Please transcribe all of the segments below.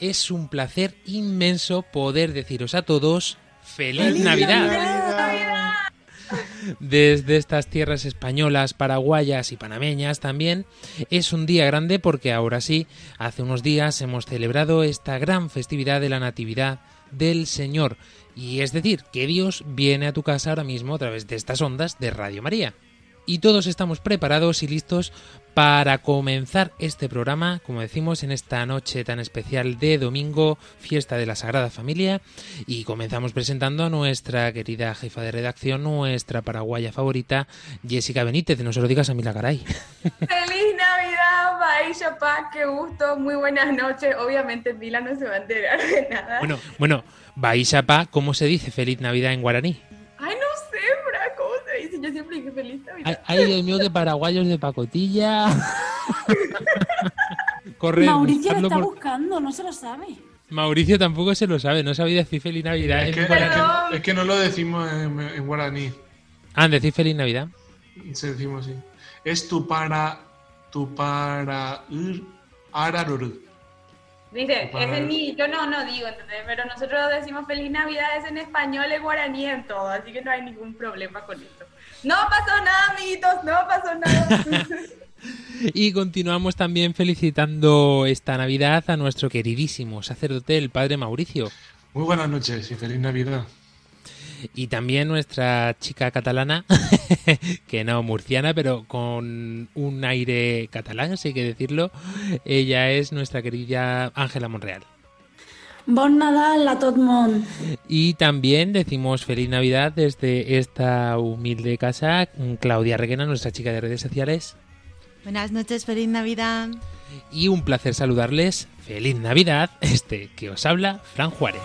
Es un placer inmenso poder deciros a todos feliz, Navidad. Desde estas tierras españolas, paraguayas y panameñas también es un día grande porque ahora sí, hace unos días hemos celebrado esta gran festividad de la Natividad del Señor. Y es decir, que Dios viene a tu casa ahora mismo a través de estas ondas de Radio María. Y todos estamos preparados y listos para comenzar este programa, como decimos, en esta noche tan especial de domingo, fiesta de la Sagrada Familia. Y comenzamos presentando a nuestra querida jefa de redacción, nuestra paraguaya favorita, Jessica Benítez. No se lo digas a Mila Garay. ¡Feliz Navidad, Paz! ¡Qué gusto! Muy buenas noches. Obviamente Mila no se va a enterar de nada. Bueno, bueno, Baishapa, ¿cómo se dice feliz Navidad en guaraní? Dice? Yo siempre dije feliz Navidad. Ay, Dios mío, que paraguayos de pacotilla. Corre, Mauricio lo está por- buscando, no se lo sabe. Mauricio tampoco se lo sabe, no sabía decir feliz Navidad Es en que, es no lo decimos en, en guaraní. Ah, decir feliz Navidad. Se decimos así. Es tu para. Tu para. ir, ararur. Dice, es en mi, yo no, no digo, ¿entendés? Pero nosotros decimos feliz Navidad es en español, en guaraní, en todo, así que no hay ningún problema con esto. No pasó nada, amiguitos, no pasó nada. Y continuamos también felicitando esta Navidad a nuestro queridísimo sacerdote, el padre Mauricio. Muy buenas noches y feliz Navidad. Y también nuestra chica catalana, que no murciana, pero con un aire catalán, si hay que decirlo. Ella es nuestra querida Ángela Monreal. Bon Nadal a món. Y también decimos feliz Navidad desde esta humilde casa, Claudia Reguena, nuestra chica de redes sociales. Buenas noches, feliz Navidad. Y un placer saludarles. Feliz Navidad, este que os habla, Fran Juárez.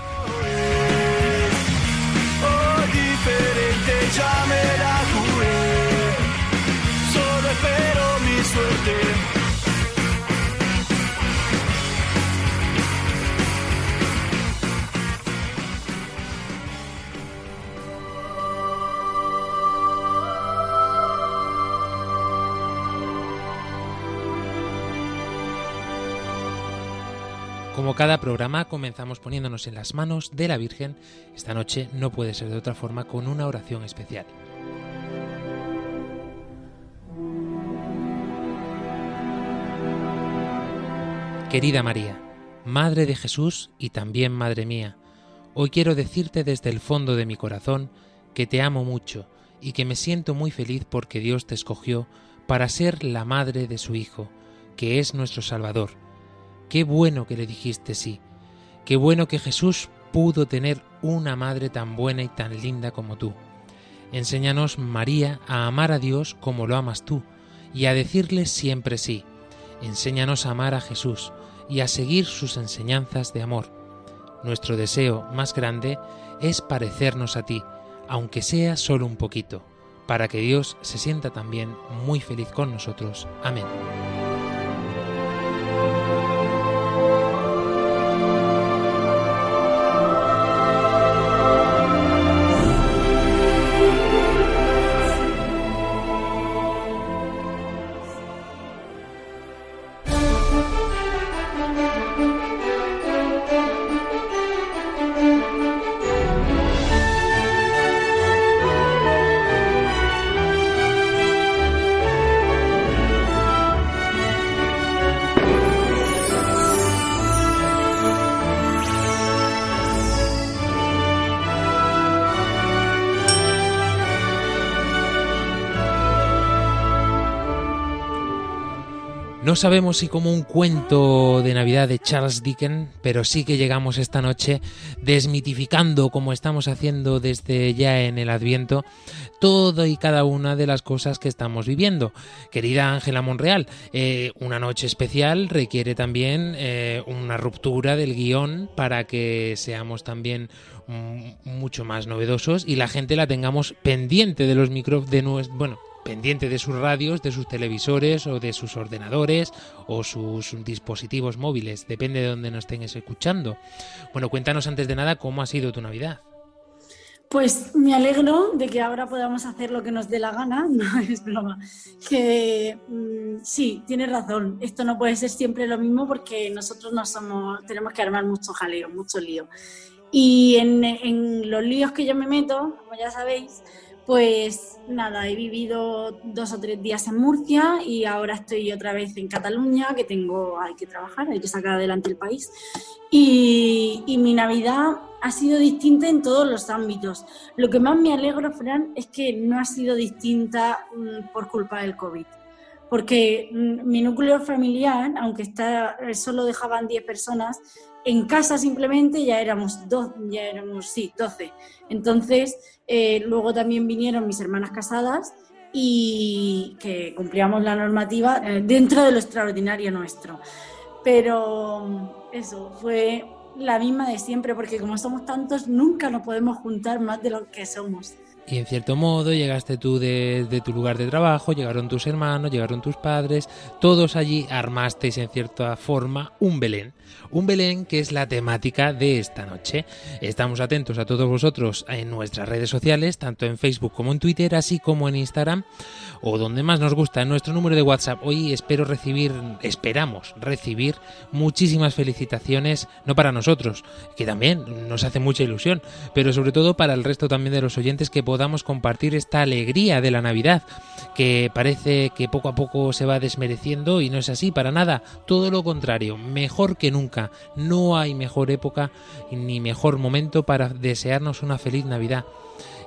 Como cada programa, comenzamos poniéndonos en las manos de la Virgen. Esta noche no puede ser de otra forma con una oración especial. Querida María, Madre de Jesús y también Madre mía, hoy quiero decirte desde el fondo de mi corazón que te amo mucho y que me siento muy feliz porque Dios te escogió para ser la madre de su Hijo, que es nuestro Salvador. Qué bueno que le dijiste sí. Qué bueno que Jesús pudo tener una madre tan buena y tan linda como tú. Enséñanos, María, a amar a Dios como lo amas tú y a decirle siempre sí. Enséñanos a amar a Jesús y a seguir sus enseñanzas de amor. Nuestro deseo más grande es parecernos a ti, aunque sea solo un poquito, para que Dios se sienta también muy feliz con nosotros. Amén. No sabemos si como un cuento de Navidad de Charles Dickens, pero sí que llegamos esta noche desmitificando, como estamos haciendo desde ya en el Adviento, todo y cada una de las cosas que estamos viviendo. Querida Ángela Monreal, eh, una noche especial requiere también eh, una ruptura del guion para que seamos también mm, mucho más novedosos y la gente la tengamos pendiente de los micrófonos, de bueno, pendiente de sus radios, de sus televisores o de sus ordenadores o sus dispositivos móviles, depende de donde nos estén escuchando. Bueno, cuéntanos antes de nada cómo ha sido tu Navidad. Pues me alegro de que ahora podamos hacer lo que nos dé la gana, no es broma. Que mm, sí, tienes razón, esto no puede ser siempre lo mismo porque nosotros no somos, tenemos que armar mucho jaleo, mucho lío. Y en, en los líos que yo me meto, como ya sabéis, pues nada, he vivido dos o tres días en Murcia y ahora estoy otra vez en Cataluña, que tengo, hay que trabajar, hay que sacar adelante el país. Y, mi Navidad ha sido distinta en todos los ámbitos. Lo que más me alegro, Fran, es que no ha sido distinta mm, por culpa del COVID. Porque mm, mi núcleo familiar, aunque está, eh, solo dejaban 10 personas, en casa simplemente ya éramos dos, ya éramos, sí, 12. Entonces, eh, luego también vinieron mis hermanas casadas y que cumplíamos la normativa eh, dentro de lo extraordinario nuestro. Pero eso fue la misma de siempre, porque como somos tantos, nunca nos podemos juntar más de lo que somos. Y en cierto modo llegaste tú de, de, tu lugar de trabajo, llegaron tus hermanos, llegaron tus padres, todos allí armasteis en cierta forma un Belén. Un Belén que es la temática de esta noche. Estamos atentos a todos vosotros en nuestras redes sociales, tanto en Facebook como en Twitter, así como en Instagram, o donde más nos gusta, en nuestro número de WhatsApp. Hoy espero recibir, esperamos recibir muchísimas felicitaciones, no para nosotros, que también nos hace mucha ilusión, pero sobre todo para el resto también de los oyentes que podamos compartir esta alegría de la Navidad, que parece que poco a poco se va desmereciendo y no es así para nada, todo lo contrario, mejor que nunca, no hay mejor época ni mejor momento para desearnos una feliz Navidad.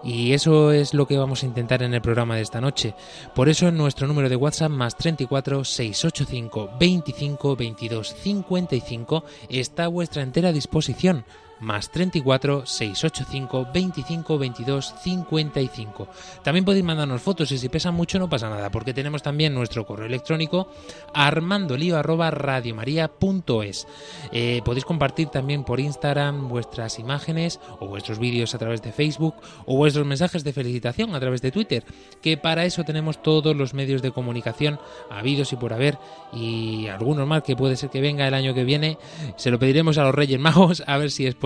Y eso es lo que vamos a intentar en el programa de esta noche. Por eso en nuestro número de WhatsApp más 34 685 25 22 55 está a vuestra entera disposición más 34 685 25 22 55. También podéis mandarnos fotos y si pesan mucho no pasa nada porque tenemos también nuestro correo electrónico armandolio arroba radiomaria.es. Eh, podéis compartir también por Instagram vuestras imágenes o vuestros vídeos a través de Facebook o vuestros mensajes de felicitación a través de Twitter, que para eso tenemos todos los medios de comunicación habidos y por haber y algunos más que puede ser que venga el año que viene. Se lo pediremos a los Reyes Magos a ver si es posible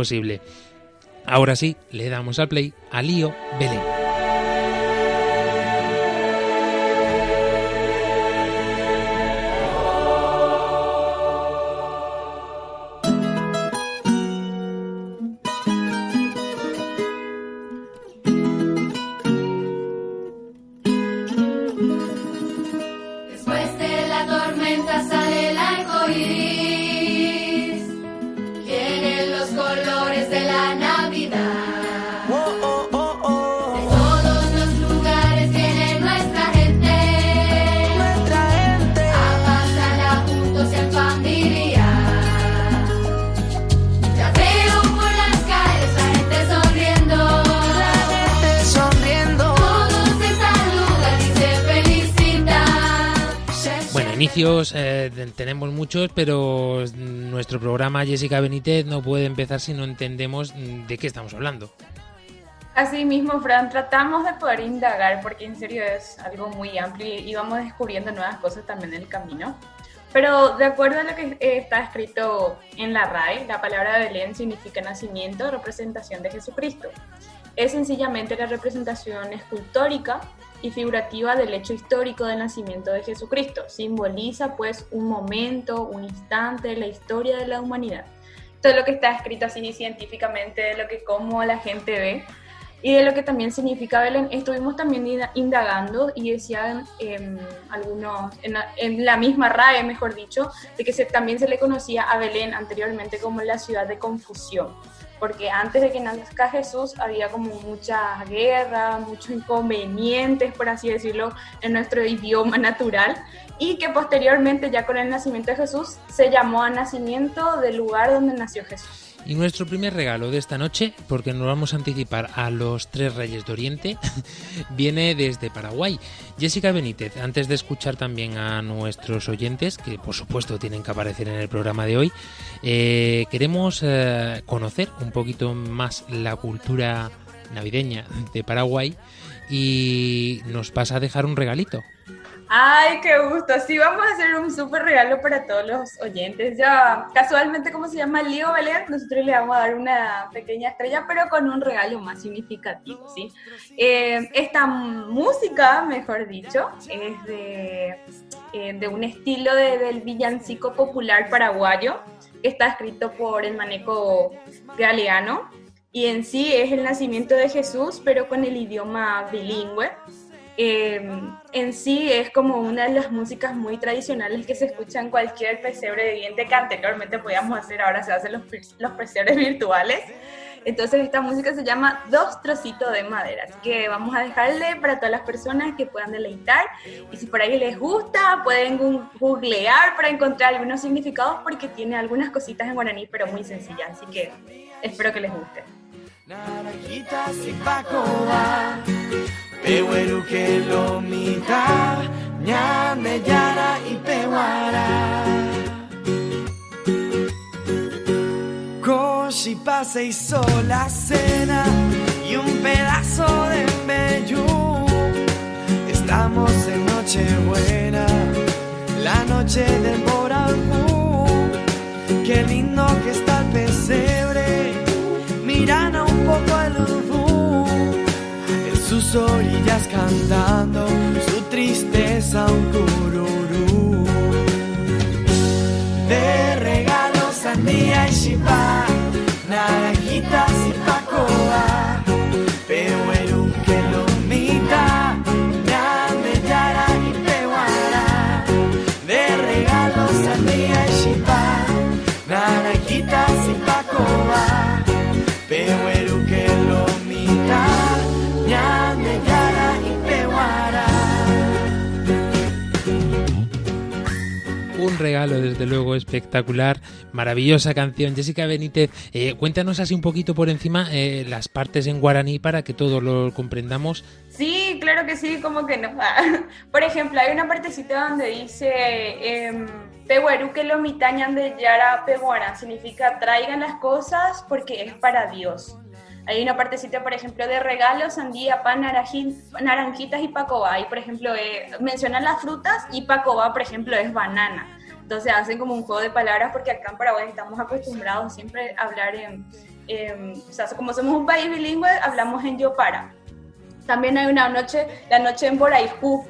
Ahora sí, le damos al play a Lío Belén. Eh, tenemos muchos, pero nuestro programa Jessica Benítez no puede empezar si no entendemos mm, de qué estamos hablando. Así mismo, Fran, tratamos de poder indagar porque en serio es algo muy amplio y vamos descubriendo nuevas cosas también en el camino. Pero de acuerdo a lo que está escrito en la RAE, la palabra Belén significa nacimiento, representación de Jesucristo. Es sencillamente la representación escultórica y figurativa del hecho histórico del nacimiento de Jesucristo. Simboliza pues un momento, un instante de la historia de la humanidad. Todo lo que está escrito así científicamente, de lo que cómo la gente ve y de lo que también significa Belén. Estuvimos también indagando y decían eh, algunos, en la, misma RAE, mejor dicho, de que también se le conocía a Belén anteriormente como la ciudad de confusión. Porque antes de que nazca Jesús había como mucha guerra, muchos inconvenientes, por así decirlo, en nuestro idioma natural, y que posteriormente, ya con el nacimiento de Jesús, se llamó a nacimiento del lugar donde nació Jesús. Y nuestro primer regalo de esta noche, porque nos vamos a anticipar a los tres reyes de Oriente, viene desde Paraguay. Jessica Benítez, antes de escuchar también a nuestros oyentes, que por supuesto tienen que aparecer en el programa de hoy, eh, queremos eh, conocer un poquito más la cultura navideña de Paraguay y nos pasa a dejar un regalito. Ay, qué gusto. Sí, vamos a hacer un súper regalo para todos los oyentes. Ya, casualmente, como se llama Lío Belén, nosotros le vamos a dar una pequeña estrella, pero con un regalo más significativo, ¿sí? Eh, esta música, mejor dicho, es de, eh, de un estilo de- del villancico popular paraguayo, está escrito por el maneco galeano, y en sí es el nacimiento de Jesús, pero con el idioma bilingüe. Eh, en sí es como una de las músicas muy tradicionales que se escucha en cualquier pesebre viviente que anteriormente podíamos hacer, ahora se hacen los, los pesebres virtuales. Entonces esta música se llama Dos trocitos de madera, así que vamos a dejarle para todas las personas que puedan deleitar y si por ahí les gusta pueden googlear para encontrar algunos significados porque tiene algunas cositas en guaraní pero muy sencillas, así que espero que les guste. Naranjitas y pacoa, pehueruque lomita, ñande yara y pehuara. Coshi pase hizo la cena y un pedazo de embellú. Estamos en Nochebuena, la noche del Boragú. Qué lindo que está el pesebre, miran a un poco el orillas cantando su tristeza un cururú. De regalos sandía y chipá, naranjitas y pacoa, pehueru que lomita, ñande yara y pehuara. De regalos sandía y chipá, naranjitas y Un regalo, desde luego, espectacular. Maravillosa canción. Jessica Benítez, eh, cuéntanos así un poquito por encima eh, las partes en guaraní para que todos lo comprendamos. Sí, claro que sí, como que no. Por ejemplo, hay una partecita donde dice em, Pehueru que lo mitañan de Yara Pehuara, significa traigan las cosas porque es para Dios. Hay una partecita, por ejemplo, de regalos, sandía, pan, naranji- naranjitas y pacoba. Y, por ejemplo, eh, mencionan las frutas y pacoba, por ejemplo, es banana. Entonces hacen como un juego de palabras porque acá en Paraguay estamos acostumbrados siempre a hablar en, o sea, como somos un país bilingüe, hablamos en yo para. También hay una noche, la noche en Boraijú,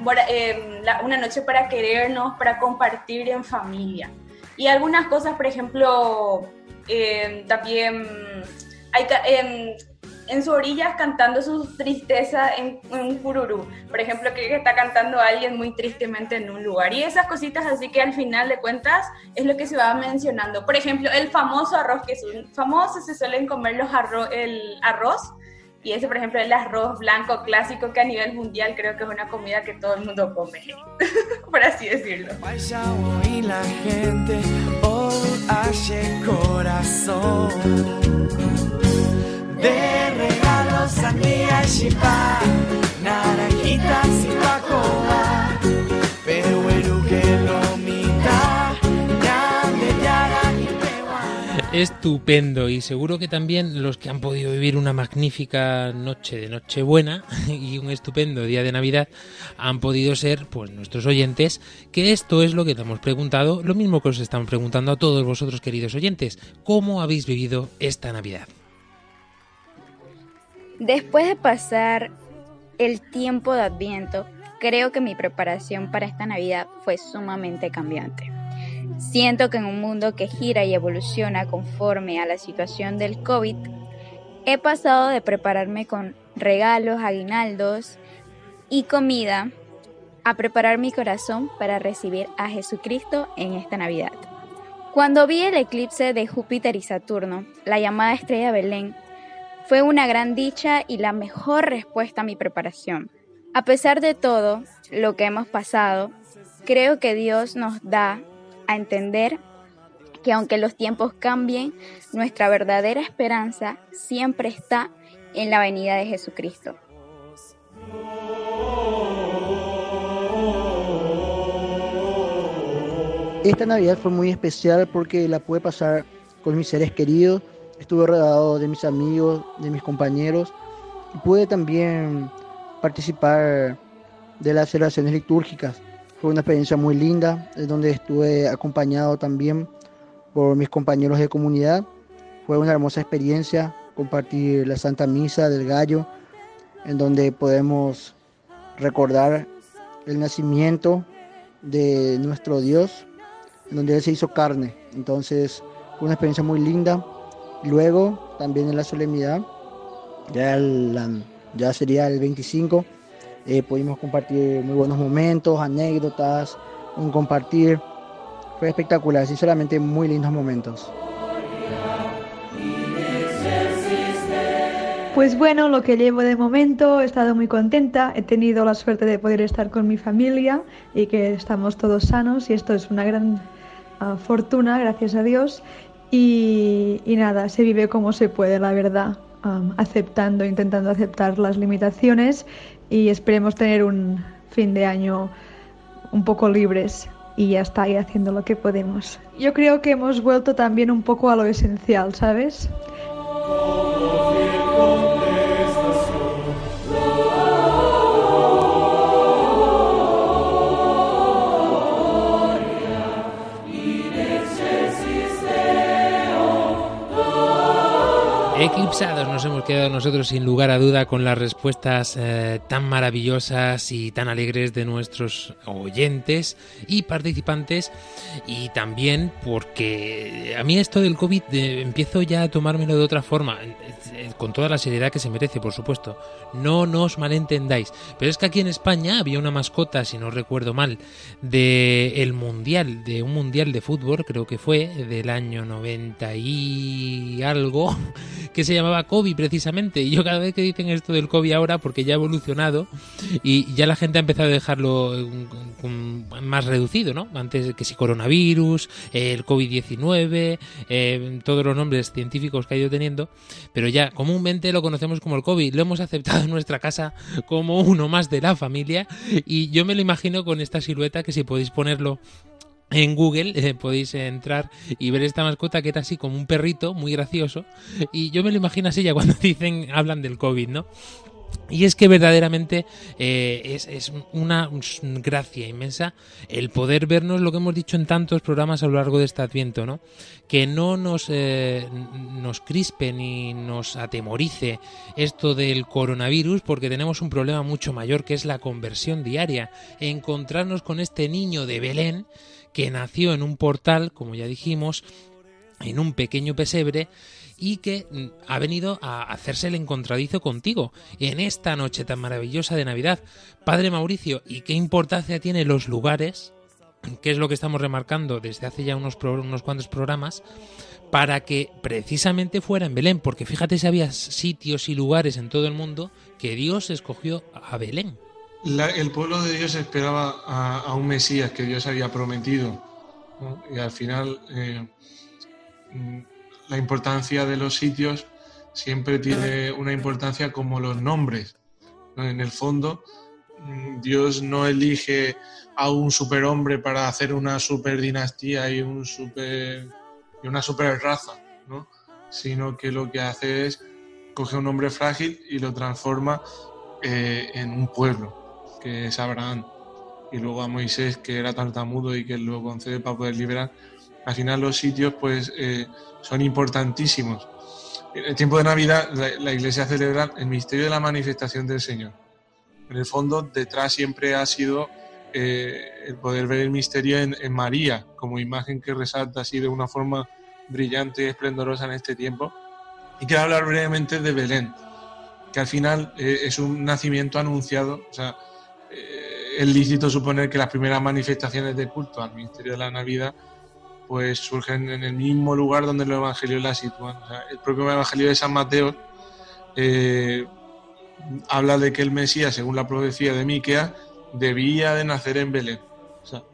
Bora- eh, una noche para querernos, para compartir en familia. Y algunas cosas, por ejemplo, eh, también hay em, en sus orillas cantando su tristeza en, en un cururú. Por ejemplo, que está cantando a alguien muy tristemente en un lugar. Y esas cositas así que al final de cuentas es lo que se va mencionando. Por ejemplo, el famoso arroz que son famosos, se suelen comer los arroz, el arroz. Y ese, por ejemplo, el arroz blanco clásico que a nivel mundial creo que es una comida que todo el mundo come, por así decirlo. Y la gente hoy hace corazón de regalos sandía y chipá, naranjitas y que pehuara. Estupendo y seguro que también los que han podido vivir una magnífica noche de Nochebuena y un estupendo día de Navidad han podido ser pues nuestros oyentes, que esto es lo que te hemos preguntado, lo mismo que os están preguntando a todos vosotros queridos oyentes, ¿cómo habéis vivido esta Navidad? Después de pasar el tiempo de Adviento, creo que mi preparación para esta Navidad fue sumamente cambiante. Siento que en un mundo que gira y evoluciona conforme a la situación del COVID, he pasado de prepararme con regalos, aguinaldos y comida a preparar mi corazón para recibir a Jesucristo en esta Navidad. Cuando vi el eclipse de Júpiter y Saturno, la llamada estrella Belén, fue una gran dicha y la mejor respuesta a mi preparación. A pesar de todo lo que hemos pasado, creo que Dios nos da a entender que aunque los tiempos cambien, nuestra verdadera esperanza siempre está en la venida de Jesucristo. Esta Navidad fue muy especial porque la pude pasar con mis seres queridos, estuve rodeado de mis amigos, de mis compañeros y pude también participar de las celebraciones litúrgicas. Fue una experiencia muy linda, en donde estuve acompañado también por mis compañeros de comunidad. Fue una hermosa experiencia compartir la Santa Misa del Gallo, en donde podemos recordar el nacimiento de nuestro Dios, en donde Él se hizo carne. Entonces fue una experiencia muy linda. Luego, también en la solemnidad, ya, ya sería el 25, eh, pudimos compartir muy buenos momentos, anécdotas, un compartir. Fue espectacular, sinceramente muy lindos momentos. Pues bueno, lo que llevo de momento, he estado muy contenta, he tenido la suerte de poder estar con mi familia y que estamos todos sanos y esto es una gran uh, fortuna, gracias a Dios. Y, y, nada, se vive como se puede, la verdad, um, aceptando, intentando aceptar las limitaciones y esperemos tener un fin de año un poco libres y ya está ahí haciendo lo que podemos. Yo creo que hemos vuelto también un poco a lo esencial, ¿sabes? Eclipsados nos hemos quedado nosotros sin lugar a duda con las respuestas eh, tan maravillosas y tan alegres de nuestros oyentes y participantes y también porque a mí esto del COVID eh, empiezo ya a tomármelo de otra forma, con toda la seriedad que se merece, por supuesto. No nos malentendáis, pero es que aquí en España había una mascota, si no recuerdo mal, de mundial, de un mundial de fútbol, creo que fue del año 90 y algo que se llamaba COVID precisamente. Y yo cada vez que dicen esto del COVID ahora, porque ya ha evolucionado y ya la gente ha empezado a dejarlo más reducido, ¿no? Antes que si coronavirus, el COVID-19, eh, todos los nombres científicos que ha ido teniendo, pero ya comúnmente lo conocemos como el COVID. Lo hemos aceptado en nuestra casa como uno más de la familia y yo me lo imagino con esta silueta que si podéis ponerlo en Google eh, podéis entrar y ver esta mascota que era así como un perrito muy gracioso y yo me lo imagino así ya cuando dicen hablan del COVID, ¿no? Y es que verdaderamente eh, es, es, una gracia inmensa el poder vernos lo que hemos dicho en tantos programas a lo largo de este adviento, ¿no? Que no nos, eh, nos crispe ni nos atemorice esto del coronavirus porque tenemos un problema mucho mayor que es la conversión diaria. Encontrarnos con este niño de Belén que nació en un portal, como ya dijimos, en un pequeño pesebre y que mm, ha venido a hacerse el encontradizo contigo en esta noche tan maravillosa de Navidad. Padre Mauricio, ¿y qué importancia tienen los lugares? que es lo que estamos remarcando desde hace ya unos, unos cuantos programas, para que precisamente fuera en Belén, porque fíjate si había sitios y lugares en todo el mundo que Dios escogió a Belén. La, el pueblo de Dios esperaba a, un Mesías que Dios había prometido. Y al final eh, la importancia de los sitios siempre tiene una importancia como los nombres. ¿no? En el fondo, Dios no elige a un superhombre para hacer una super dinastía y, un super, y una super raza, ¿no? sino que lo que hace es coge un hombre frágil y lo transforma eh, en un pueblo que es Abraham, y luego a Moisés, que era tartamudo y que lo concede para poder liberar. Al final los sitios pues eh, son importantísimos. En el tiempo de Navidad la, la, iglesia celebra el misterio de la manifestación del Señor. En el fondo detrás siempre ha sido eh, el poder ver el misterio en, en, María como imagen que resalta así de una forma brillante y esplendorosa en este tiempo. Y quiero hablar brevemente de Belén, que al final eh, es un nacimiento anunciado. O sea, es lícito suponer que las primeras manifestaciones de culto al misterio de la Navidad pues surgen en el mismo lugar donde los evangelios la sitúan. El propio evangelio de San Mateo eh, habla de que el Mesías, según la profecía de Miqueas, debía de nacer en Belén,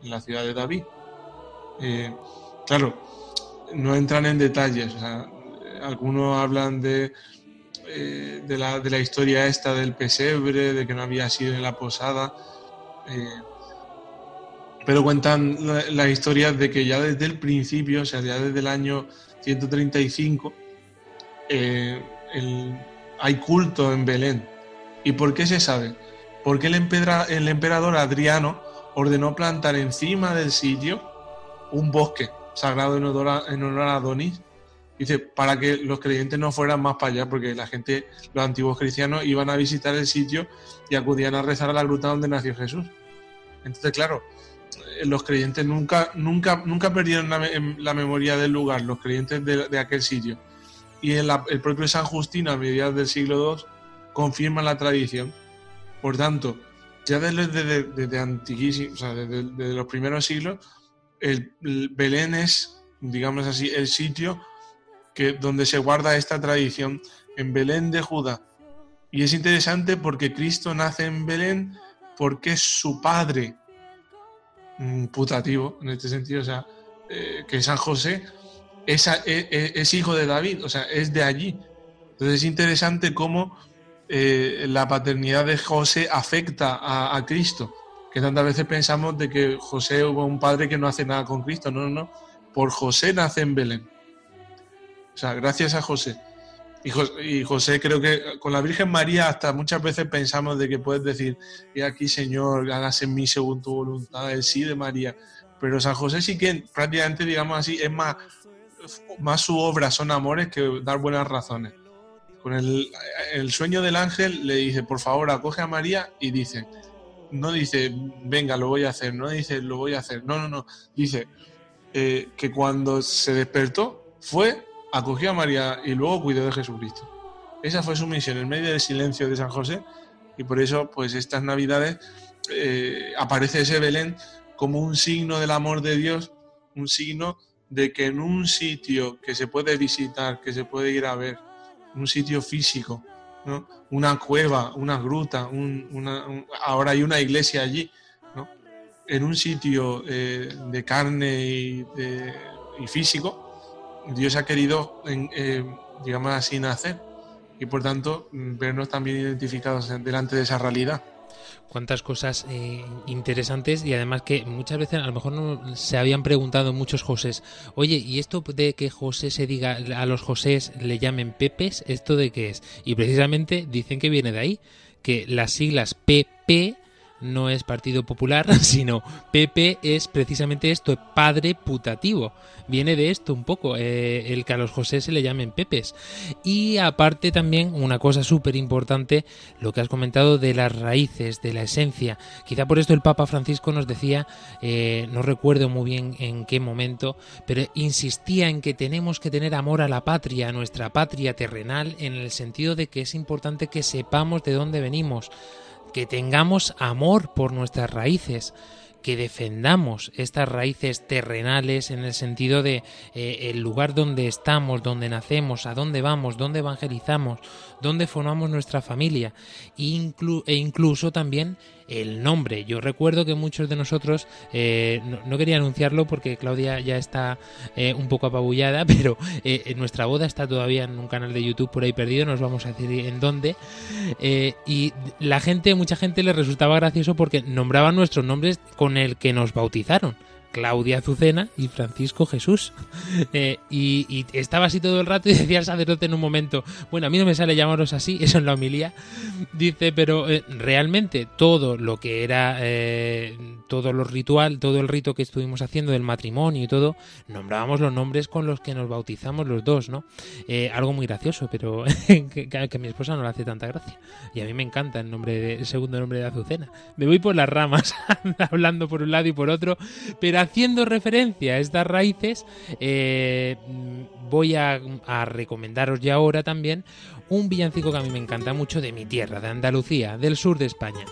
en la ciudad de David. Eh, claro, no entran en detalles. Algunos hablan de, eh, de, la, de, la, historia esta del pesebre, de que no había sido en la posada. Eh, pero cuentan las la historias de que ya desde el principio, o sea, ya desde el año 135, eh, hay culto en Belén. ¿Y por qué se sabe? Porque el emperador Adriano ordenó plantar encima del sitio un bosque sagrado en honor a, en honor a Adonis. Dice, para que los creyentes no fueran más para allá, porque la gente, los antiguos cristianos, iban a visitar el sitio y acudían a rezar a la gruta donde nació Jesús. Entonces, claro, los creyentes nunca, nunca, nunca perdieron la, la memoria del lugar, los creyentes de, aquel sitio. Y el, el, propio San Justino, a mediados del siglo II, confirma la tradición. Por tanto, ya desde, desde, desde desde, los primeros siglos, el, Belén es, digamos así, el sitio que, donde se guarda esta tradición en Belén de Judá. Y es interesante porque Cristo nace en Belén porque es su padre putativo, en este sentido, o sea, eh, que San José es, es, es, hijo de David, o sea, es de allí. Entonces es interesante cómo eh, la paternidad de José afecta a, a, Cristo, que tantas veces pensamos de que José hubo un padre que no hace nada con Cristo, no, no, no, por José nace en Belén. O sea, gracias a José. Y José, creo que con la Virgen María hasta muchas veces pensamos de que puedes decir, y aquí Señor, hágase en mí según tu voluntad, el sí de María. Pero San José sí que prácticamente, digamos así, es más, más su obra, son amores que dar buenas razones. Con el, el sueño del ángel le dice, por favor, acoge a María y dice, no dice, venga, lo voy a hacer, no dice, lo voy a hacer, no, no, no, dice eh, que cuando se despertó fue acogió a María y luego cuidó de Jesucristo. Esa fue su misión en medio del silencio de San José y por eso pues estas navidades eh, aparece ese Belén como un signo del amor de Dios, un signo de que en un sitio que se puede visitar, que se puede ir a ver, un sitio físico, ¿no? una cueva, una gruta, un, una, un, ahora hay una iglesia allí, ¿no? en un sitio eh, de carne y físico, Dios ha querido, eh, digamos así, nacer y por tanto vernos también identificados delante de esa realidad. Cuántas cosas eh, interesantes y además que muchas veces a lo mejor no se habían preguntado muchos Josés, oye, ¿y esto de que José se diga a los Josés le llamen Pepes, esto de qué es? Y precisamente dicen que viene de ahí, que las siglas PP no es Partido Popular, sino PP es precisamente esto, padre putativo. Viene de esto un poco, eh, el que a los José se le llamen Pepes. Y aparte también una cosa súper importante, lo que has comentado de las raíces, de la esencia. Quizá por esto el Papa Francisco nos decía, eh, no recuerdo muy bien en qué momento, pero insistía en que tenemos que tener amor a la patria, a nuestra patria terrenal, en el sentido de que es importante que sepamos de dónde venimos que tengamos amor por nuestras raíces, que defendamos estas raíces terrenales en el sentido de eh, el lugar donde estamos, donde nacemos, a dónde vamos, dónde evangelizamos, dónde formamos nuestra familia e incluso también el nombre. Yo recuerdo que muchos de nosotros, eh, no, quería anunciarlo porque Claudia ya está eh, un poco apabullada, pero eh, nuestra boda está todavía en un canal de YouTube por ahí perdido, nos vamos a decir en dónde. Eh, y la gente, mucha gente le resultaba gracioso porque nombraban nuestros nombres con el que nos bautizaron. Claudia Azucena y Francisco Jesús. Eh, y, estaba así todo el rato y decía el sacerdote en un momento, bueno, a mí no me sale llamaros así, eso en la homilía. Dice, pero eh, realmente todo lo que era, eh, todo lo ritual, todo el rito que estuvimos haciendo del matrimonio y todo, nombrábamos los nombres con los que nos bautizamos los dos, ¿no? Algo muy gracioso, pero que, que, a mi esposa no le hace tanta gracia. Y a mí me encanta el, nombre de, el segundo nombre de Azucena. Me voy por las ramas, hablando por un lado y por otro, pero haciendo referencia a estas raíces, eh, voy a, a, recomendaros ya ahora también un villancico que a mí me encanta mucho de mi tierra, de Andalucía, del sur de España.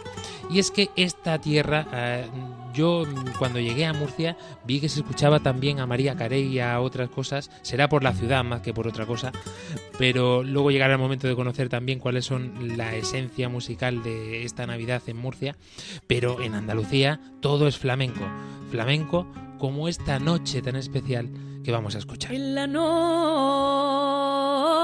Y es que esta tierra, eh, yo cuando llegué a Murcia vi que se escuchaba también a María Carey y a otras cosas, será por la ciudad más que por otra cosa, pero luego llegará el momento de conocer también cuáles son la esencia musical de esta Navidad en Murcia, pero en Andalucía todo es flamenco, flamenco como esta noche tan especial que vamos a escuchar. En la noche,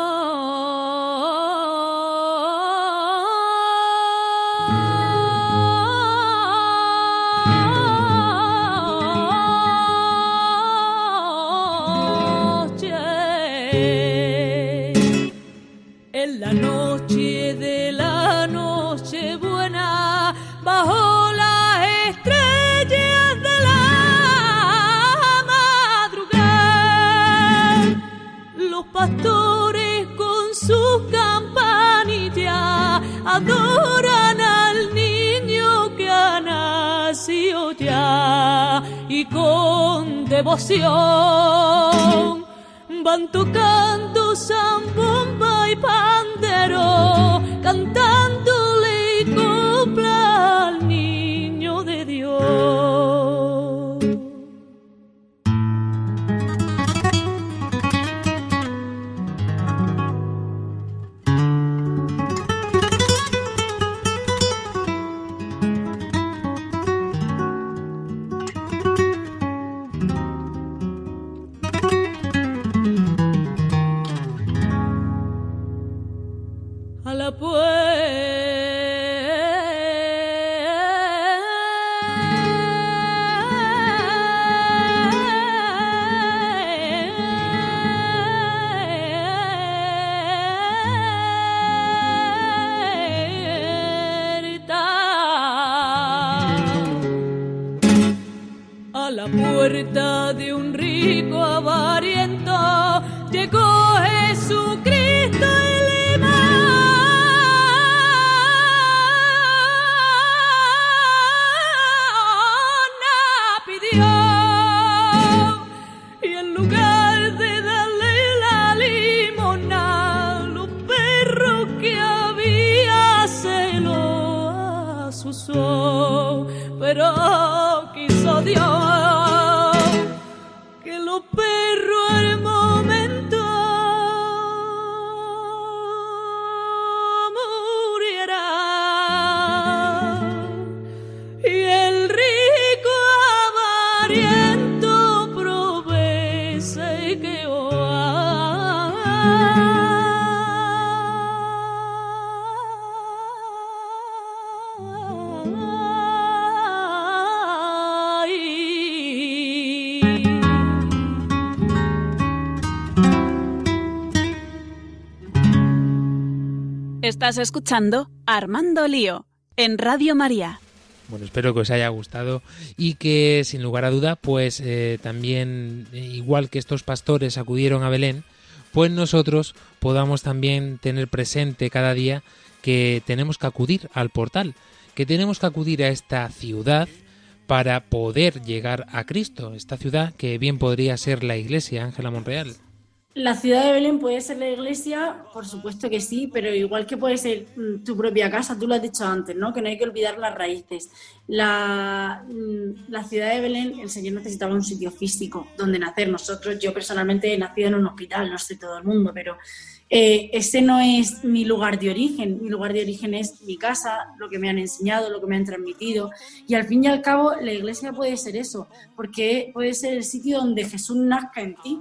en la noche de la noche buena, bajo las estrellas de la madrugada, los pastores con sus campanillas adoran al niño que ha nacido ya y con devoción van tocando zambomba y pandero, cantándole copla al niño de Dios. Puerta Estás escuchando Armando Lío en Radio María. Bueno, espero que os haya gustado y que sin lugar a duda, pues eh, también, eh, igual que estos pastores acudieron a Belén, pues nosotros podamos también tener presente cada día que tenemos que acudir al portal, que tenemos que acudir a esta ciudad para poder llegar a Cristo, esta ciudad que bien podría ser la iglesia, Ángela Monreal. La ciudad de Belén puede ser la iglesia, por supuesto que sí, pero igual que puede ser mm, tu propia casa, tú lo has dicho antes, ¿no? Que no hay que olvidar las raíces. La, mm, la ciudad de Belén, el Señor necesitaba un sitio físico donde nacer. Nosotros, yo personalmente he nacido en un hospital, no sé todo el mundo, pero eh, ese no es mi lugar de origen. Mi lugar de origen es mi casa, lo que me han enseñado, lo que me han transmitido. Y al fin y al cabo, la iglesia puede ser eso, porque puede ser el sitio donde Jesús nazca en ti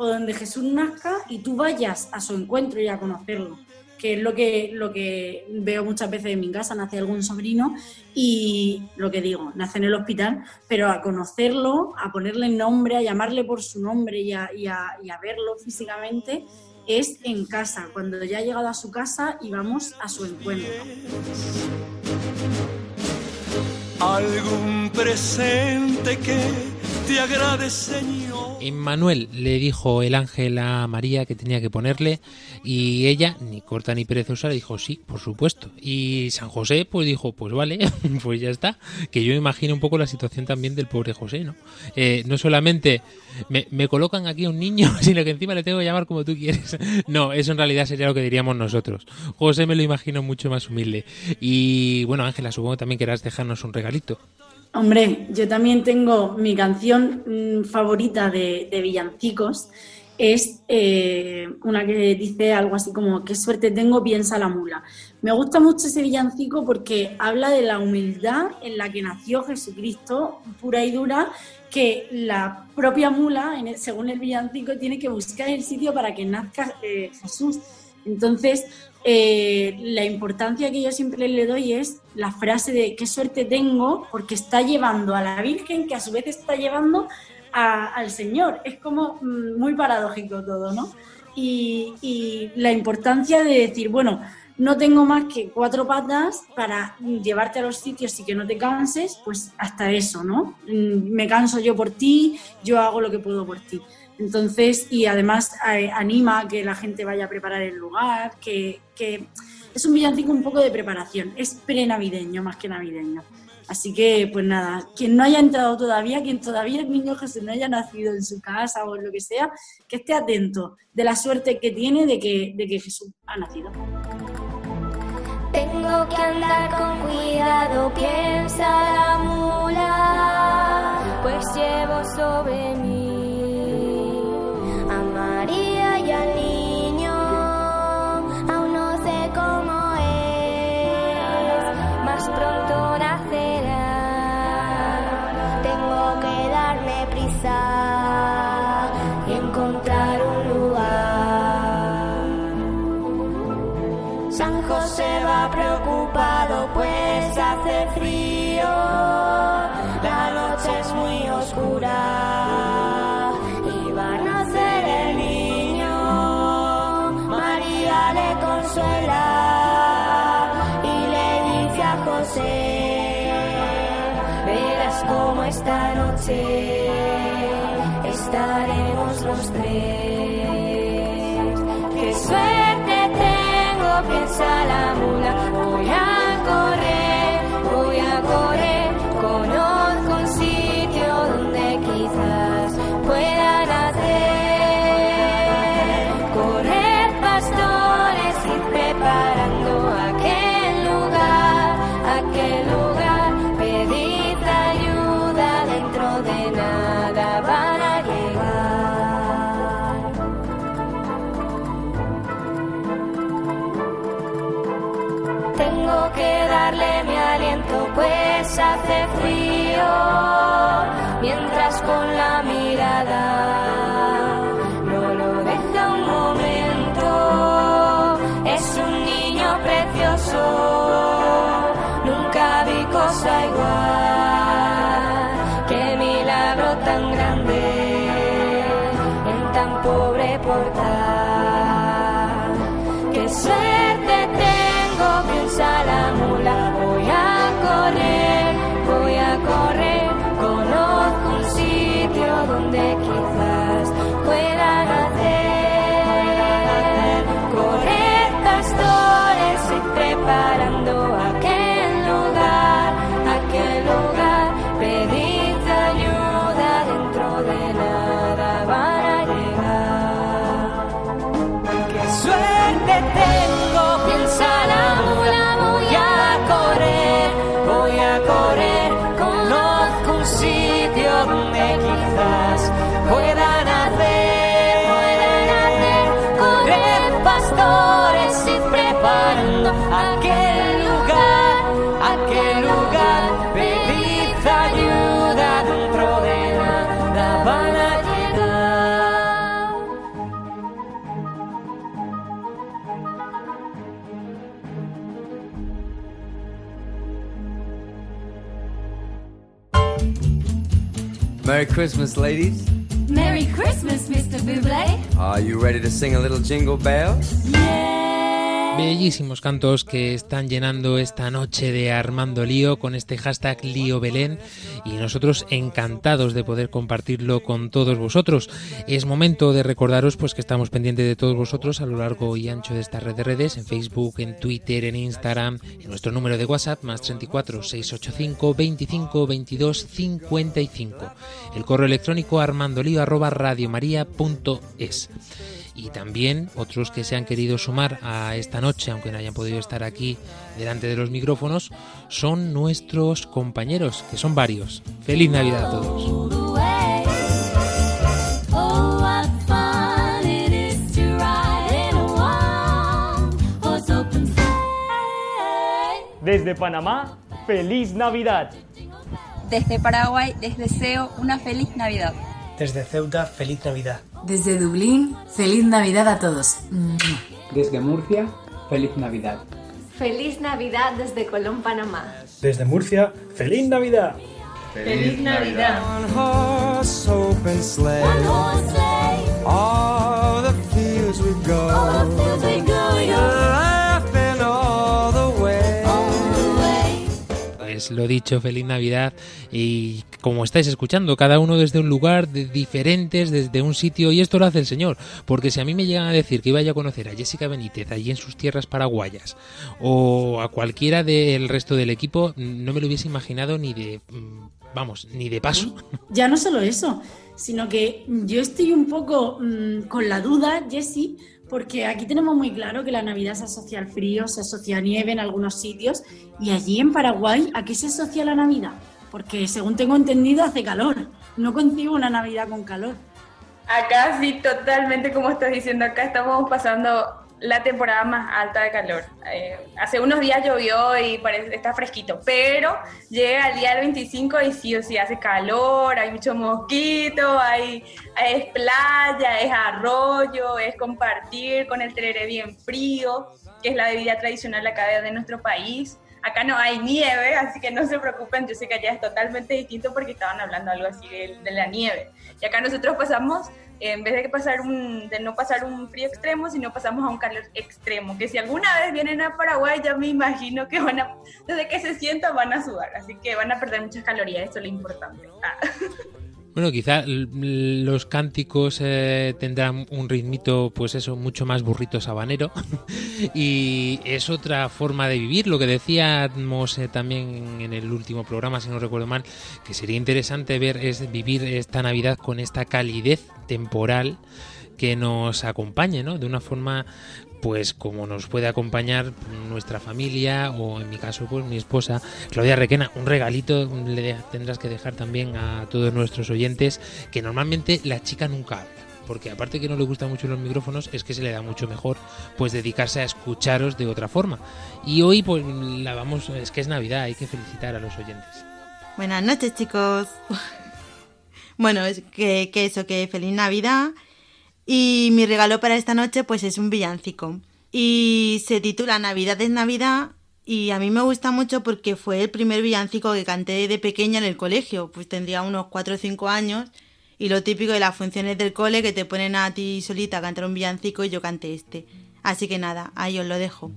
o donde Jesús nazca y tú vayas a su encuentro y a conocerlo, que es lo que, lo que veo muchas veces en mi casa, nace algún sobrino y lo que digo, nace en el hospital, pero a conocerlo, a ponerle nombre, a llamarle por su nombre y a, y a- verlo físicamente, es en casa, cuando ya ha llegado a su casa y vamos a su encuentro. algún presente que te agrade, le dijo el ángel a María que tenía que ponerle y ella, ni corta ni perezosa, le dijo sí, por supuesto. Y San José pues dijo, pues vale, pues ya está. Que yo imagino un poco la situación también del pobre José, ¿no? Eh, no solamente me, colocan aquí un niño, sino que encima le tengo que llamar como tú quieres. No, eso en realidad sería lo que diríamos nosotros. José me lo imagino mucho más humilde. Y bueno, Ángela, supongo también querrás dejarnos un regalito. Hombre, yo también tengo mi canción mm, favorita de, villancicos. Es eh, una que dice algo así como, qué suerte tengo, piensa la mula. Me gusta mucho ese villancico porque habla de la humildad en la que nació Jesucristo, pura y dura, que la propia mula, según el villancico, tiene que buscar el sitio para que nazca eh, Jesús. Entonces, eh, la importancia que yo siempre le doy es la frase de qué suerte tengo porque está llevando a la Virgen que a su vez está llevando al Señor. Es como mm, muy paradójico todo, ¿no? Y, y la importancia de decir, bueno, no tengo más que cuatro patas para llevarte a los sitios y que no te canses, pues hasta eso, ¿no? Mm, Me canso yo por ti, yo hago lo que puedo por ti. Entonces, y además eh, anima a que la gente vaya a preparar el lugar, que, que es un villancico un poco de preparación, es prenavideño más que navideño. Así que, pues nada, quien no haya entrado todavía, quien todavía el niño Jesús no haya nacido en su casa o en lo que sea, que esté atento de la suerte que tiene de que, de que Jesús ha nacido. Tengo que andar con cuidado, piensa la mula, pues llevo sobre mí y encontrar un lugar. San José va preocupado pues hace frío, la noche es muy oscura y va a nacer el niño. María le consuela y le dice a José, verás cómo esta noche estaremos los tres. Qué suerte tengo, piensa la mula. Con la mirada no lo deja un momento. Es un niño precioso, nunca vi cosa igual. Qué milagro tan grande en tan pobre portal. Suerte suerte tengo, piensa la mula, voy a correr, voy a correr, conozco un sitio donde quizás pueda nacer, pueda nacer, correr pastores y preparando Merry Christmas, ladies. Merry Christmas, Mr. Buble. Are you ready to sing a little jingle bells? Bellísimos cantos que están llenando esta noche de Armando Lío con este hashtag Lío Belén y nosotros encantados de poder compartirlo con todos vosotros. Es momento de recordaros pues que estamos pendientes de todos vosotros a lo largo y ancho de esta red de redes, en Facebook, en Twitter, en Instagram, en nuestro número de WhatsApp más 34 685 25 22 55. El correo electrónico armandolío arroba radiomaria.es y también otros que se han querido sumar a esta noche, aunque no hayan podido estar aquí delante de los micrófonos, son nuestros compañeros, que son varios. Feliz Navidad a todos. Desde Panamá, feliz Navidad. Desde Paraguay les deseo una feliz Navidad. Desde Ceuta, feliz Navidad. Desde Dublín, feliz Navidad a todos. Desde Murcia, feliz Navidad. Feliz Navidad desde Colón, Panamá. Desde Murcia, feliz Navidad. Feliz Navidad. One horse Lo dicho, feliz Navidad y como estáis escuchando, cada uno desde un lugar de diferentes, desde un sitio y esto lo hace el Señor, porque si a mí me llegan a decir que iba a conocer a Jessica Benítez allí en sus tierras paraguayas o a cualquiera del resto del equipo, no me lo hubiese imaginado ni de mm, vamos, ni de paso. Ya no solo eso, sino que yo estoy un poco mm, con la duda, Jessie, porque aquí tenemos muy claro que la Navidad se asocia al frío, se asocia a nieve en algunos sitios, y allí en Paraguay, ¿a qué se asocia la Navidad? Porque según tengo entendido hace calor, no concibo una Navidad con calor. Acá sí, totalmente como estás diciendo, acá estamos pasando la temporada más alta de calor. Eh, hace unos días llovió y parece, está fresquito, pero llega el día del 25 y sí o sí hace calor, hay mucho mosquito, hay, es playa, es arroyo, es compartir con el tereré bien frío, que es la bebida tradicional acá de, nuestro país. Acá no hay nieve, así que no se preocupen, yo sé que allá es totalmente distinto porque estaban hablando algo así de, de la nieve. Y acá nosotros pasamos en vez de, pasar un, de no pasar un frío extremo, sino pasamos a un calor extremo, que si alguna vez vienen a Paraguay, ya me imagino que van a, desde que se sientan van a sudar, así que van a perder muchas calorías, eso es lo importante. Ah. Bueno, quizá los cánticos eh, tendrán un ritmito, pues eso, mucho más burrito sabanero. y es otra forma de vivir. Lo que decíamos eh, también en el último programa, si no recuerdo mal, que sería interesante ver es vivir esta Navidad con esta calidez temporal que nos acompañe, ¿no? De una forma pues como nos puede acompañar nuestra familia o en mi caso pues mi esposa Claudia Requena un regalito le tendrás que dejar también a todos nuestros oyentes que normalmente la chica nunca habla porque aparte que no le gustan mucho los micrófonos es que se le da mucho mejor pues dedicarse a escucharos de otra forma y hoy pues la vamos es que es Navidad hay que felicitar a los oyentes Buenas noches, chicos. bueno, es que, que eso, que feliz Navidad. Y mi regalo para esta noche, pues es un villancico. Y se titula Navidad es Navidad. Y a mí me gusta mucho porque fue el primer villancico que canté de pequeña en el colegio. Pues tendría unos 4 o 5 años. Y lo típico de las funciones del cole que te ponen a ti solita a cantar un villancico y yo canté este. Así que nada, ahí os lo dejo.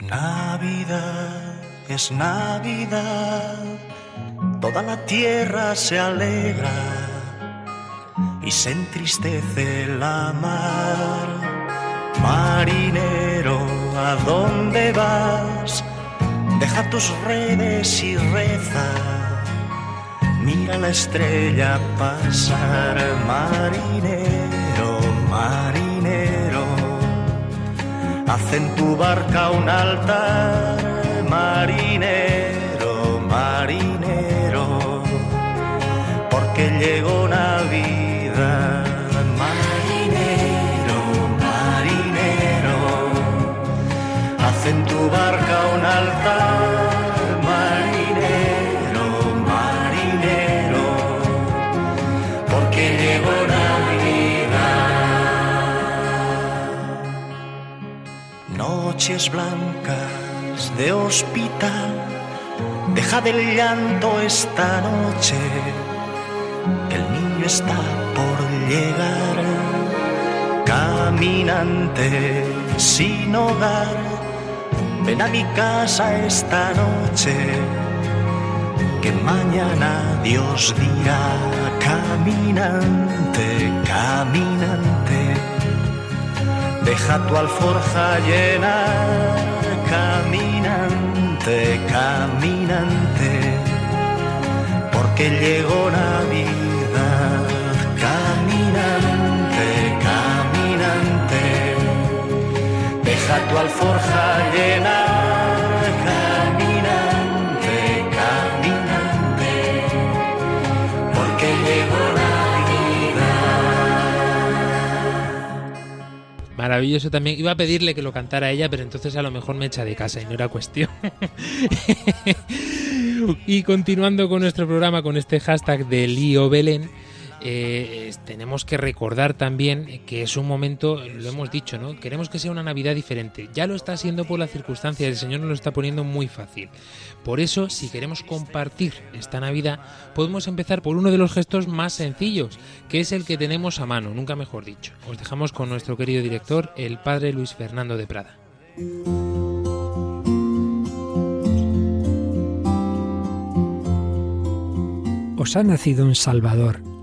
Navidad es Navidad, toda la tierra se alegra y se entristece la mar. Marinero, ¿a dónde vas? Deja tus redes y reza. Mira la estrella pasar, marinero, marinero. Haz en tu barca un altar, marinero, marinero, porque llegó Navidad. Marinero, marinero, haz en tu barca un altar, marinero, marinero, porque llegó Navidad. Noches blancas de hospital, deja del llanto esta noche, está por llegar. caminante sin hogar, ven a mi casa esta noche, que mañana Dios dirá, caminante, caminante, deja tu alforja llena, caminante, caminante, porque llegó Navidad, deja tu alforja llena, caminante, caminante, porque llegó Maravilloso también. Iba a pedirle que lo cantara ella, pero entonces a lo mejor me echa de casa y no era cuestión. y continuando con nuestro programa, con este hashtag de Lío Belén, eh, tenemos que recordar también que es un momento, lo hemos dicho, ¿no? Queremos que sea una Navidad diferente. Ya lo está haciendo por las circunstancias, el Señor nos lo está poniendo muy fácil. Por eso, si queremos compartir esta Navidad, podemos empezar por uno de los gestos más sencillos, que es el que tenemos a mano, nunca mejor dicho. Os dejamos con nuestro querido director, el Padre Luis Fernando de Prada. Os ha nacido un Salvador,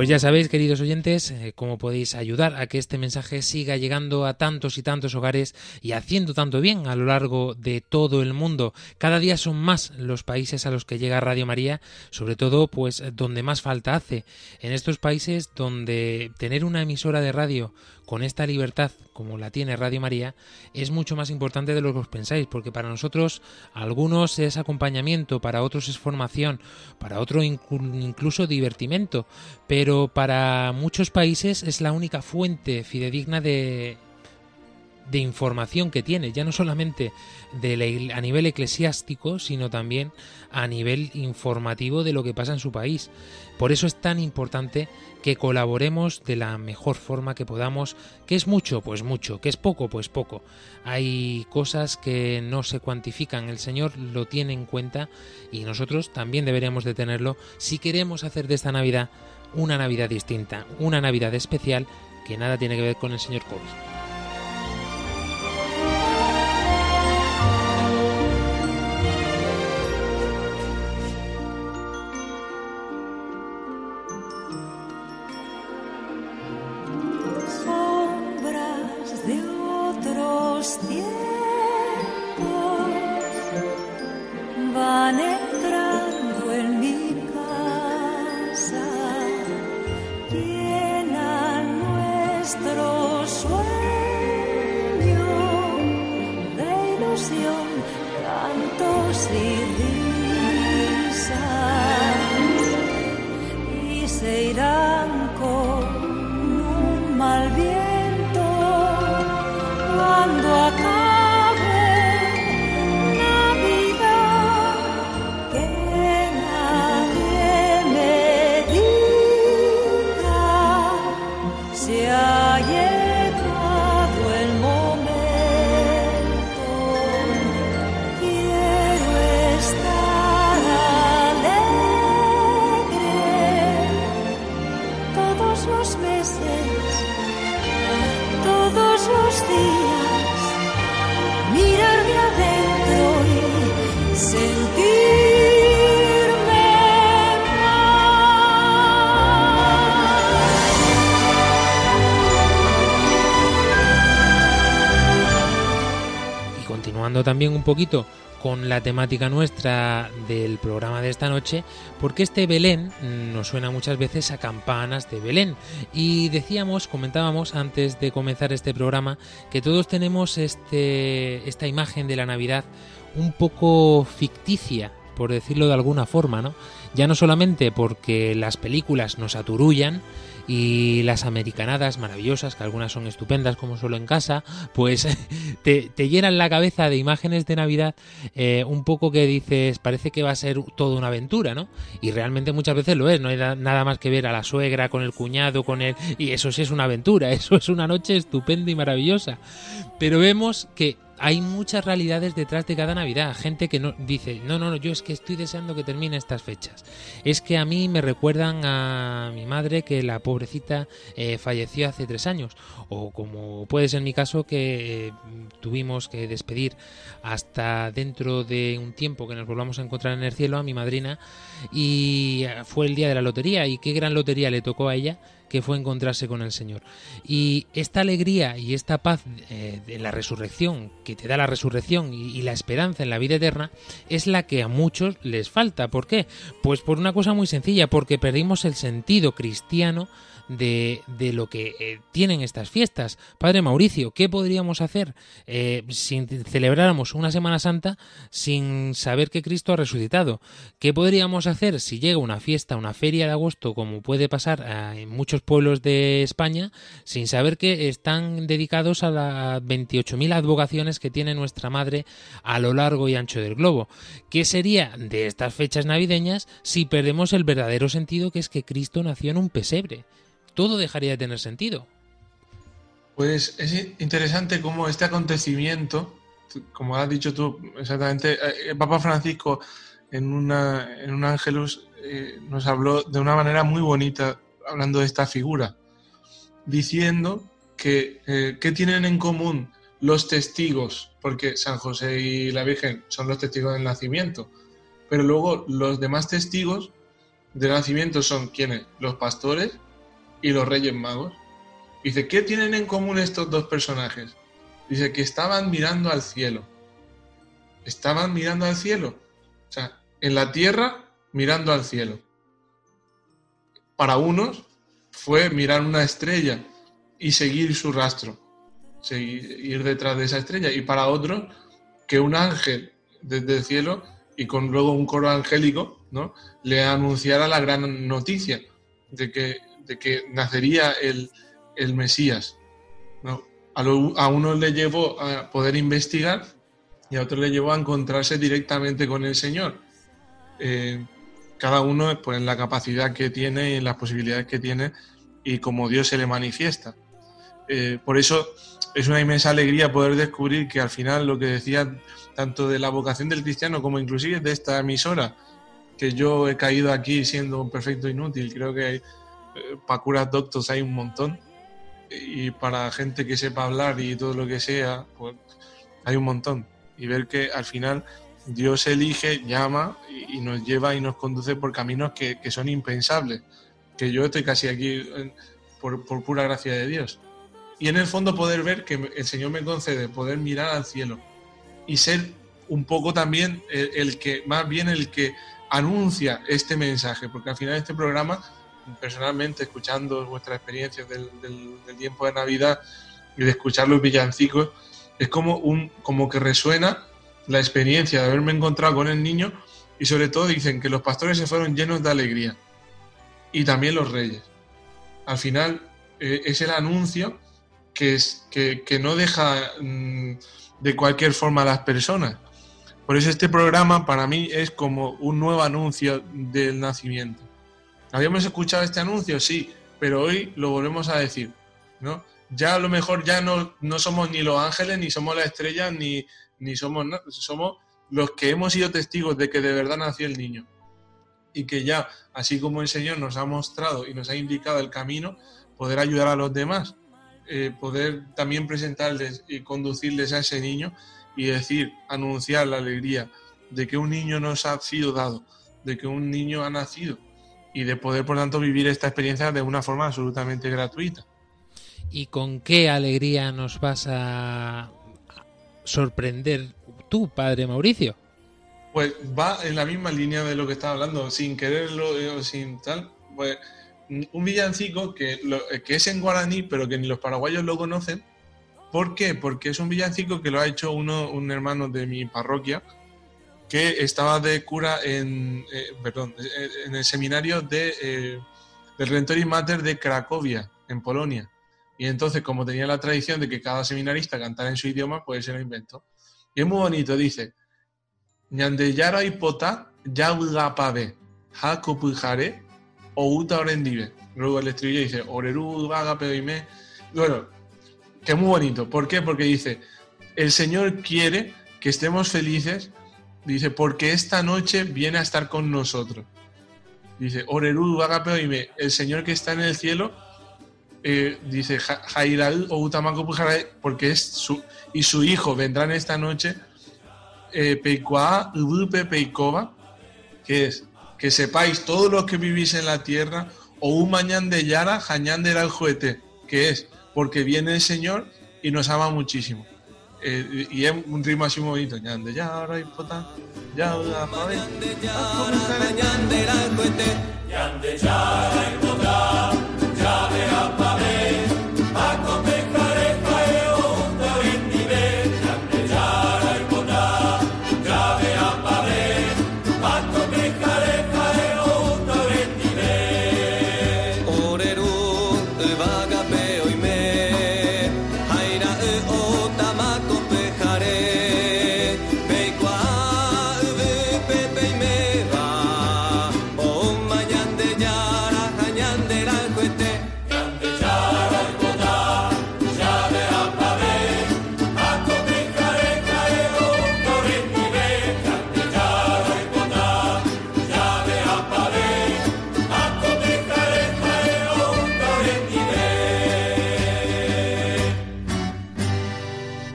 Pues ya sabéis, queridos oyentes, eh, cómo podéis ayudar a que este mensaje siga llegando a tantos y tantos hogares y haciendo tanto bien a lo largo de todo el mundo. Cada día son más los países a los que llega Radio María, sobre todo pues donde más falta hace. En estos países donde tener una emisora de radio con esta libertad como la tiene Radio María es mucho más importante de lo que os pensáis, porque para nosotros algunos es acompañamiento, para otros es formación, para otros incluso divertimento, pero para muchos países es la única fuente fidedigna de de información que tiene, ya no solamente de a nivel eclesiástico, sino también a nivel informativo de lo que pasa en su país. Por eso es tan importante que colaboremos de la mejor forma que podamos. ¿Qué es mucho? Pues mucho. ¿Qué es poco? Pues poco. Hay cosas que no se cuantifican. El Señor lo tiene en cuenta y nosotros también deberíamos de tenerlo si queremos hacer de esta Navidad una Navidad distinta, una Navidad especial que nada tiene que ver con el Señor COVID. días, mirarme adentro y sentirme. Y continuando también un poquito con la temática nuestra del programa de esta noche, porque este Belén nos suena muchas veces a campanas de Belén. Y decíamos, comentábamos antes de comenzar este programa, que todos tenemos este, esta imagen de la Navidad un poco ficticia, por decirlo de alguna forma, ¿no? Ya no solamente porque las películas nos aturullan, y las americanadas maravillosas, que algunas son estupendas como solo en casa, pues te, llenan la cabeza de imágenes de Navidad eh, un poco que dices, parece que va a ser toda una aventura, ¿no? Y realmente muchas veces lo es, no hay nada más que ver a la suegra con el cuñado, con él, y eso sí es una aventura, eso es una noche estupenda y maravillosa. Pero vemos que hay muchas realidades detrás de cada Navidad. Gente que no dice, no, no, no, yo es que estoy deseando que termine estas fechas. Es que a mí me recuerdan a mi madre que la pobrecita eh, falleció hace tres años. O como puede ser mi caso que eh, tuvimos que despedir hasta dentro de un tiempo que nos volvamos a encontrar en el cielo a mi madrina. Y fue el día de la lotería. Y qué gran lotería le tocó a ella que fue encontrarse con el Señor. Y esta alegría y esta paz eh, de la resurrección, que te da la resurrección y, y, la esperanza en la vida eterna, es la que a muchos les falta. ¿Por qué? Pues por una cosa muy sencilla, porque perdimos el sentido cristiano de, lo que eh, tienen estas fiestas. Padre Mauricio, ¿qué podríamos hacer eh, si celebráramos una Semana Santa sin saber que Cristo ha resucitado? ¿Qué podríamos hacer si llega una fiesta, una feria de agosto, como puede pasar eh, en muchos pueblos de España, sin saber que están dedicados a las 28.000 advocaciones que tiene nuestra Madre a lo largo y ancho del globo? ¿Qué sería de estas fechas navideñas si perdemos el verdadero sentido que es que Cristo nació en un pesebre? Todo dejaría de tener sentido. Pues es interesante cómo este acontecimiento, como has dicho tú exactamente, el Papa Francisco en, una, en un ángelus eh, nos habló de una manera muy bonita, hablando de esta figura, diciendo que eh, ¿qué tienen en común los testigos? Porque San José y la Virgen son los testigos del nacimiento, pero luego los demás testigos del nacimiento son quienes? Los pastores y los Reyes Magos. Dice, ¿qué tienen en común estos dos personajes? Dice que estaban mirando al cielo. Estaban mirando al cielo. O sea, en la tierra mirando al cielo. Para unos fue mirar una estrella y seguir su rastro, seguir, ir detrás de esa estrella. Y para otros, que un ángel desde el cielo y con luego un coro angélico, ¿no? Le anunciara la gran noticia de que de que nacería el, el Mesías. ¿no? A, uno le llevó a poder investigar y a otro le llevó a encontrarse directamente con el Señor. Eh, cada uno pues, en la capacidad que tiene y en las posibilidades que tiene y como Dios se le manifiesta. Eh, por eso es una inmensa alegría poder descubrir que al final lo que decía tanto de la vocación del cristiano como inclusive de esta emisora, que yo he caído aquí siendo un perfecto inútil, creo que eh, para curas doctos hay un montón y para gente que sepa hablar y todo lo que sea, pues hay un montón. Y ver que al final Dios elige, llama y, nos lleva y nos conduce por caminos que, son impensables. Que yo estoy casi aquí por, pura gracia de Dios. Y en el fondo poder ver que el Señor me concede poder mirar al cielo y ser un poco también el, el que, más bien el que anuncia este mensaje, porque al final este programa personalmente, escuchando vuestras experiencias del, tiempo de Navidad y de escuchar los villancicos, es como, un, como que resuena la experiencia de haberme encontrado con el niño y sobre todo dicen que los pastores se fueron llenos de alegría y también los reyes. Al final eh, es el anuncio que, es, que, que no deja mm, de cualquier forma a las personas. Por eso este programa para mí es como un nuevo anuncio del nacimiento. ¿Habíamos escuchado este anuncio? Sí, pero hoy lo volvemos a decir, ¿no? Ya a lo mejor ya no, no somos ni los ángeles, ni somos las estrellas, ni, ni somos, somos los que hemos sido testigos de que de verdad nació el niño. Y que ya, así como el Señor nos ha mostrado y nos ha indicado el camino, poder ayudar a los demás, eh, poder también presentarles y conducirles a ese niño y decir, anunciar la alegría de que un niño nos ha sido dado, de que un niño ha nacido y de poder, por tanto, vivir esta experiencia de una forma absolutamente gratuita. ¿Y con qué alegría nos vas a sorprender tú, padre Mauricio? Pues va en la misma línea de lo que estaba hablando, sin quererlo eh, sin tal. Pues un villancico que, eh, que es en guaraní, pero que ni los paraguayos lo conocen. ¿Por qué? Porque es un villancico que lo ha hecho uno, un hermano de mi parroquia, que estaba de cura en, eh, perdón, en el seminario de, del Rentori Mater de Cracovia, en Polonia. Y entonces, como tenía la tradición de que cada seminarista cantara en su idioma, pues se lo inventó. Y es muy bonito, dice, Ñandeyara ipota, yaugapave, hakopujare, outa orendive. Luego el estribillo dice, oreru agape Bueno, que es muy bonito. ¿Por qué? Porque dice, el Señor quiere que estemos felices, dice, porque esta noche viene a estar con nosotros. Dice, oreru agape el Señor que está en el cielo, eh, dice, Jairal o Utamako porque es su, y su hijo vendrán esta noche eh, Peikwa Peikova, que es que sepáis todos los que vivís en la tierra, o un mañana de Yara, Jañán de juguete, que es porque viene el Señor y nos ama muchísimo. Eh, y es un ritmo así muy bonito. Ñan de Yara y Pota, Yara, Ñan de Yara y Pota,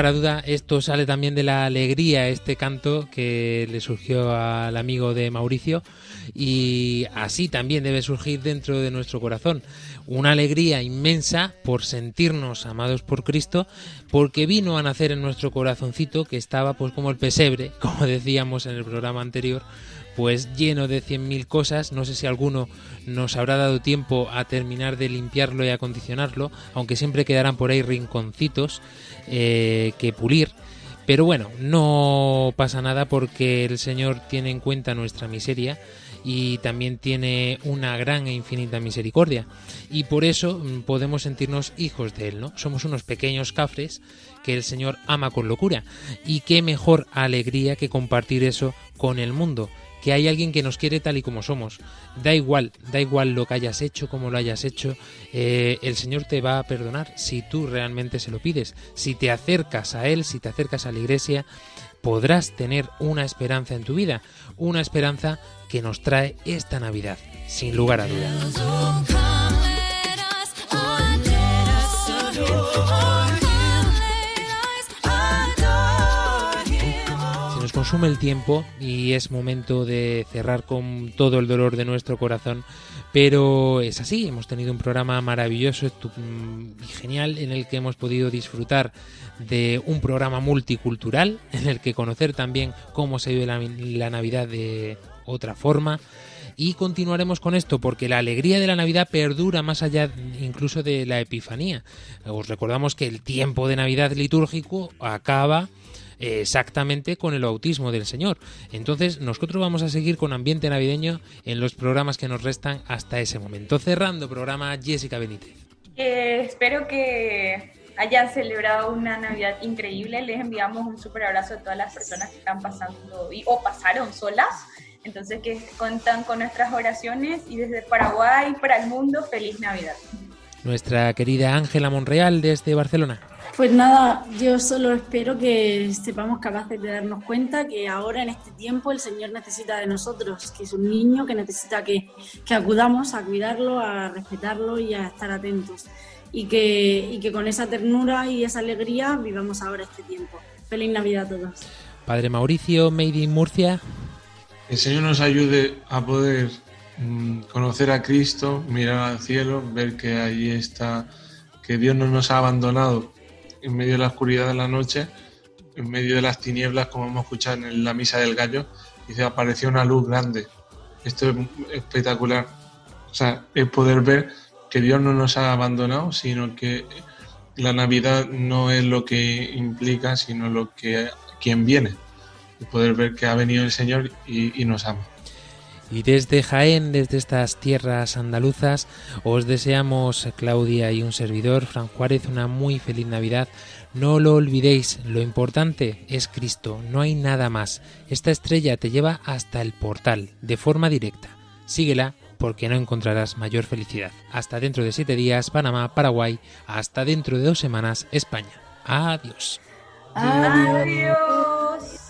Lugar duda, esto sale también de la alegría, este canto que le surgió al amigo de Mauricio y así también debe surgir dentro de nuestro corazón. Una alegría inmensa por sentirnos amados por Cristo, porque vino a nacer en nuestro corazoncito que estaba pues como el pesebre, como decíamos en el programa anterior, pues lleno de cien mil cosas. No sé si alguno nos habrá dado tiempo a terminar de limpiarlo y acondicionarlo, aunque siempre quedarán por ahí rinconcitos eh, que pulir. Pero bueno, no pasa nada porque el Señor tiene en cuenta nuestra miseria y también tiene una gran e infinita misericordia. Y por eso mm, podemos sentirnos hijos de Él, ¿no? Somos unos pequeños cafres que el Señor ama con locura. Y qué mejor alegría que compartir eso con el mundo que hay alguien que nos quiere tal y como somos. Da igual, da igual lo que hayas hecho, como lo hayas hecho, eh, el Señor te va a perdonar si tú realmente se lo pides. Si te acercas a Él, si te acercas a la iglesia, podrás tener una esperanza en tu vida, una esperanza que nos trae esta Navidad, sin lugar a dudas. Consume el tiempo y es momento de cerrar con todo el dolor de nuestro corazón, pero es así, hemos tenido un programa maravilloso y genial en el que hemos podido disfrutar de un programa multicultural, en el que conocer también cómo se vive la, la Navidad de otra forma, y continuaremos con esto porque la alegría de la Navidad perdura más allá incluso de la Epifanía. Os recordamos que el tiempo de Navidad litúrgico acaba exactamente con el bautismo del Señor. Entonces nosotros vamos a seguir con ambiente navideño en los programas que nos restan hasta ese momento. Cerrando programa Jessica Benítez. Eh, espero que hayan celebrado una Navidad increíble. Les enviamos un súper abrazo a todas las personas que están pasando y, o pasaron solas. Entonces que contan con nuestras oraciones y desde Paraguay para el mundo, feliz Navidad. Nuestra querida Ángela Monreal desde Barcelona. Pues nada, yo solo espero que sepamos capaces de darnos cuenta que ahora en este tiempo el Señor necesita de nosotros, que es un niño que necesita que, que acudamos a cuidarlo, a respetarlo y a estar atentos. Y que, y que con esa ternura y esa alegría vivamos ahora este tiempo. Feliz Navidad a todos. Padre Mauricio, Made in Murcia. El Señor nos ayude a poder mm, conocer a Cristo, mirar al cielo, ver que ahí está, que Dios no nos ha abandonado en medio de la oscuridad de la noche, en medio de las tinieblas, como hemos escuchado en la misa del gallo, dice, apareció una luz grande. Esto es espectacular. O sea, es poder ver que Dios no nos ha abandonado, sino que la Navidad no es lo que implica, sino lo que quien viene. Y poder ver que ha venido el Señor y, y nos ama. Y desde Jaén, desde estas tierras andaluzas, os deseamos, Claudia y un servidor, Fran Juárez, una muy feliz Navidad. No lo olvidéis, lo importante es Cristo, no hay nada más. Esta estrella te lleva hasta el portal, de forma directa. Síguela porque no encontrarás mayor felicidad. Hasta dentro de siete días, Panamá, Paraguay. Hasta dentro de dos semanas, España. Adiós. Adiós.